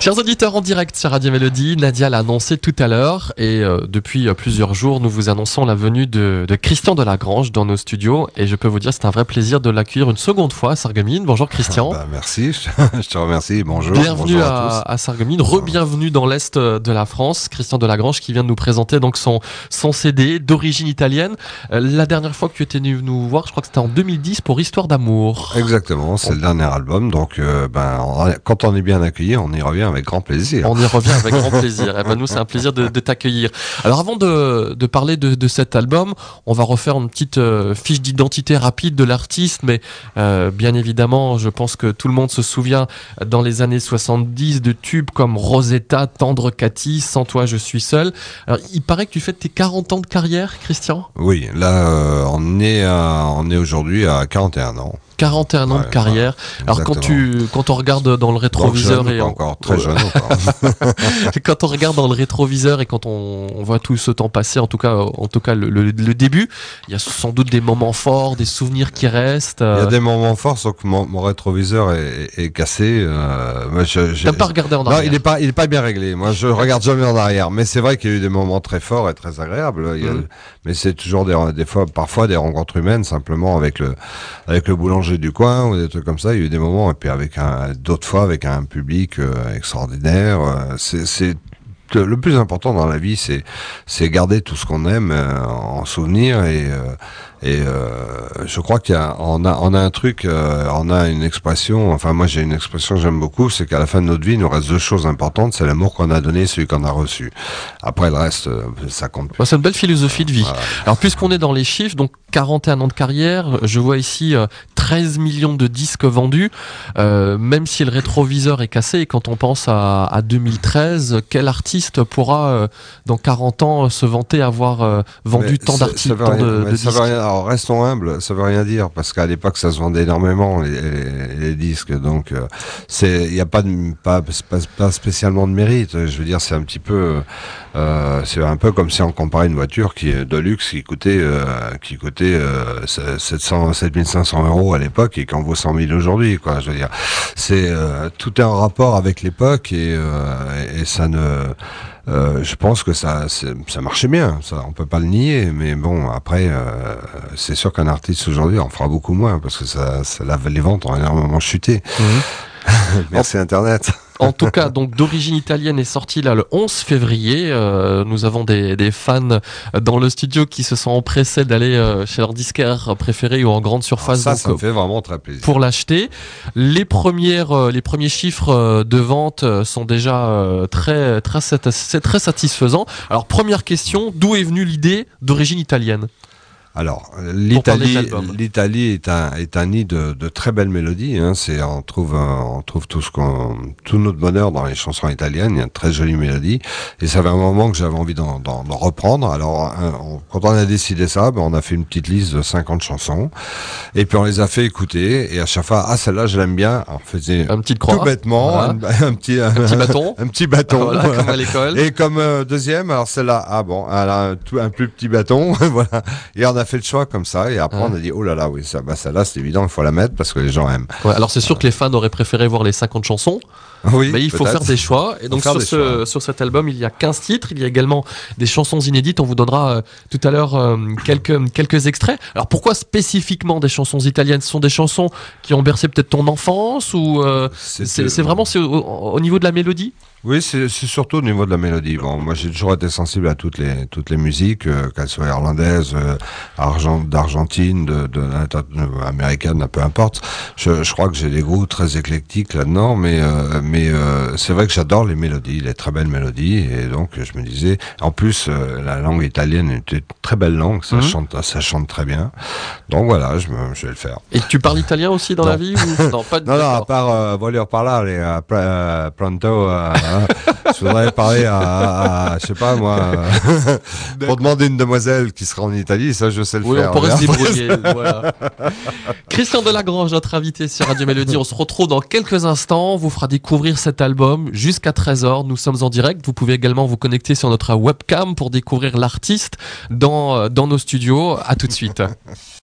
Chers auditeurs en direct sur Radio Mélodie, Nadia l'a annoncé tout à l'heure et euh, depuis euh, plusieurs jours, nous vous annonçons la venue de, de Christian Delagrange dans nos studios et je peux vous dire c'est un vrai plaisir de l'accueillir une seconde fois à Sarreguemines. Bonjour Christian. Bah, merci, je te remercie. Bonjour. Bienvenue bonjour à, à, à Sarreguemines, re-bienvenue dans l'est de la France. Christian Delagrange qui vient de nous présenter donc son son CD d'origine italienne. Euh, la dernière fois que tu étais venu nous voir, je crois que c'était en 2010 pour Histoire d'amour. Exactement, c'est le dernier album, donc euh, ben on- quand on est bien accueilli, on y revient avec grand plaisir. On y revient avec grand plaisir. Et ben nous, c'est un plaisir de, de t'accueillir. Alors avant de, de parler de, de cet album, on va refaire une petite euh, fiche d'identité rapide de l'artiste, mais euh, bien évidemment, je pense que tout le monde se souvient dans les années 70 de tubes comme Rosetta, Tendre Cathy, Sans toi je suis seul. Alors il paraît que tu fais tes 40 ans de carrière, Christian? Oui, là euh, on est à- on est aujourd'hui à 41 ans. 41 ans de carrière. Alors quand tu quand on regarde dans le rétroviseur jeune, et on- encore très jeune encore. quand on regarde dans le rétroviseur et quand on, on voit tout ce temps passé, en tout cas, en tout cas le, le- le début, il y a sans doute des moments forts, des souvenirs qui restent. Il y euh, a des moments forts, sauf que mon, mon rétroviseur est, est cassé. Euh, T'as pas regardé en Non, arrière il est pas, il est pas bien réglé. Moi, je regarde jamais en arrière. Mais c'est vrai qu'il y a eu des moments très forts et très agréables. Il y a- Mhm. Mais c'est toujours des, des fois, parfois des rencontres humaines, simplement avec le, avec le boulanger du coin ou des trucs comme ça. Il y a eu des moments et puis avec un, d'autres fois avec un public euh, extraordinaire. Euh, C'est, c'est le plus important dans la vie, c'est, c'est garder tout ce qu'on aime euh, en souvenir et, euh, et euh, je crois qu'il y a, on a, on a un truc, on a une expression. Enfin, moi, j'ai une expression que j'aime beaucoup, c'est qu'à la fin de notre vie, il nous reste deux choses importantes. C'est l'amour qu'on a donné, et celui qu'on a reçu. Après, le reste, ça compte plus. Bah, C'est une belle philosophie de vie. Voilà. Alors puisqu'on est dans les chiffres, donc 41 ans de carrière, je vois ici 13 millions de disques vendus, euh, même si le rétroviseur est cassé, et quand on pense à, à 2013, quel artiste pourra euh, dans 40 ans se vanter avoir euh, vendu Mais tant rien- de, de veut rien- alors restons humbles, ça veut rien dire parce qu'à l'époque ça se vendait énormément les, les- les disques, donc il n'y a pas de pas, pas, pas spécialement de mérite. Je veux dire c'est un petit peu c'est un peu comme si on comparait une voiture qui de luxe qui coûtait qui coûtait euh, 700 7500 euros à l'époque et qui en vaut 100 000 aujourd'hui quoi. Je veux dire c'est euh, tout est en rapport avec l'époque et, euh, et ça ne euh, je pense que ça, ça marchait bien, ça, on peut pas le nier, mais bon, après, euh, c'est sûr qu'un artiste aujourd'hui en fera beaucoup moins parce que ça, ça les ventes ont énormément chuté. Merci Internet. En tout cas, donc d'origine italienne est sorti là le 11 février. Euh, nous avons des, des fans dans le studio qui se sont empressés d'aller euh, chez leur disquaire préféré ou en grande surface ça, donc, ça me fait vraiment très plaisir. pour l'acheter. Les premières, euh, les premiers chiffres de vente sont déjà très satisfaisants. Alors première question, d'où est venue l'idée d'origine italienne? Alors, euh, l'Italie, l'Italie est un, est un nid de, de très belles mélodies. Hein. C'est, on trouve, euh, on trouve tout ce qu'on, tout notre bonheur dans les chansons italiennes. Il y a de très jolies mélodies. Et ça fait un moment que j'avais envie d'en, d'en- d'en reprendre. Alors, on- quand on a décidé ça, ben, on a fait une petite liste de 50 chansons. Et puis on les a fait écouter. Et à chaque fois, ah celle-là, je l'aime bien. On faisait Un petit croix, tout bêtement Voilà. un, un petit, un, petit bâton. un petit bâton. voilà, comme à l'école. Et comme euh, deuxième, alors celle-là, ah bon, elle a un, tout, un plus petit bâton, voilà. Et on a fait le choix comme ça, et après Ah. on a dit, oh là là, oui, ça, bah, celle-là, c'est évident, il faut la mettre parce que les gens aiment. Ouais, alors c'est sûr que les fans auraient préféré voir les 50 chansons, Oui, mais il faut faire des choix. Et donc sur, ce, choix. sur cet album, il y a 15 titres. Il y a également des chansons inédites. On vous donnera euh, tout à l'heure euh, quelques, quelques extraits. Alors pourquoi spécifiquement des chansons italiennes? Ce sont des chansons qui ont bercé peut-être ton enfance ou euh, C'est- vraiment c'est au, au niveau de la mélodie? Oui, c'est surtout au niveau de la mélodie. Bon, moi, j'ai toujours été sensible à toutes les toutes les musiques, euh, qu'elles soient irlandaises, euh, argent, d'Argentine, de, de, de- américaine, peu importe. Je, je crois que j'ai des goûts très éclectiques là-dedans, mais euh, mais c'est vrai que j'adore les mélodies, les très belles mélodies, et donc je me disais, en plus, la langue italienne est une très belle langue, ça Mhm. chante, ça chante très bien. Donc voilà, je, me, je vais le faire. Et tu parles italien aussi dans Non. la vie ou... Non, pas Non, non, à part voler euh, pr- euh, pronto, je voudrais parler à, à- à- je sais pas moi, pour demander une demoiselle qui sera en Italie, ça je sais le Oui, faire. on pourrait se débrouiller. voilà. Christian Delagrange, notre invité sur Radio Mélodie. On se retrouve dans quelques instants. On vous fera découvrir cet album jusqu'à 13h. Nous sommes en direct. Vous pouvez également vous connecter sur notre webcam pour découvrir l'artiste dans, euh, dans nos studios. À tout de suite.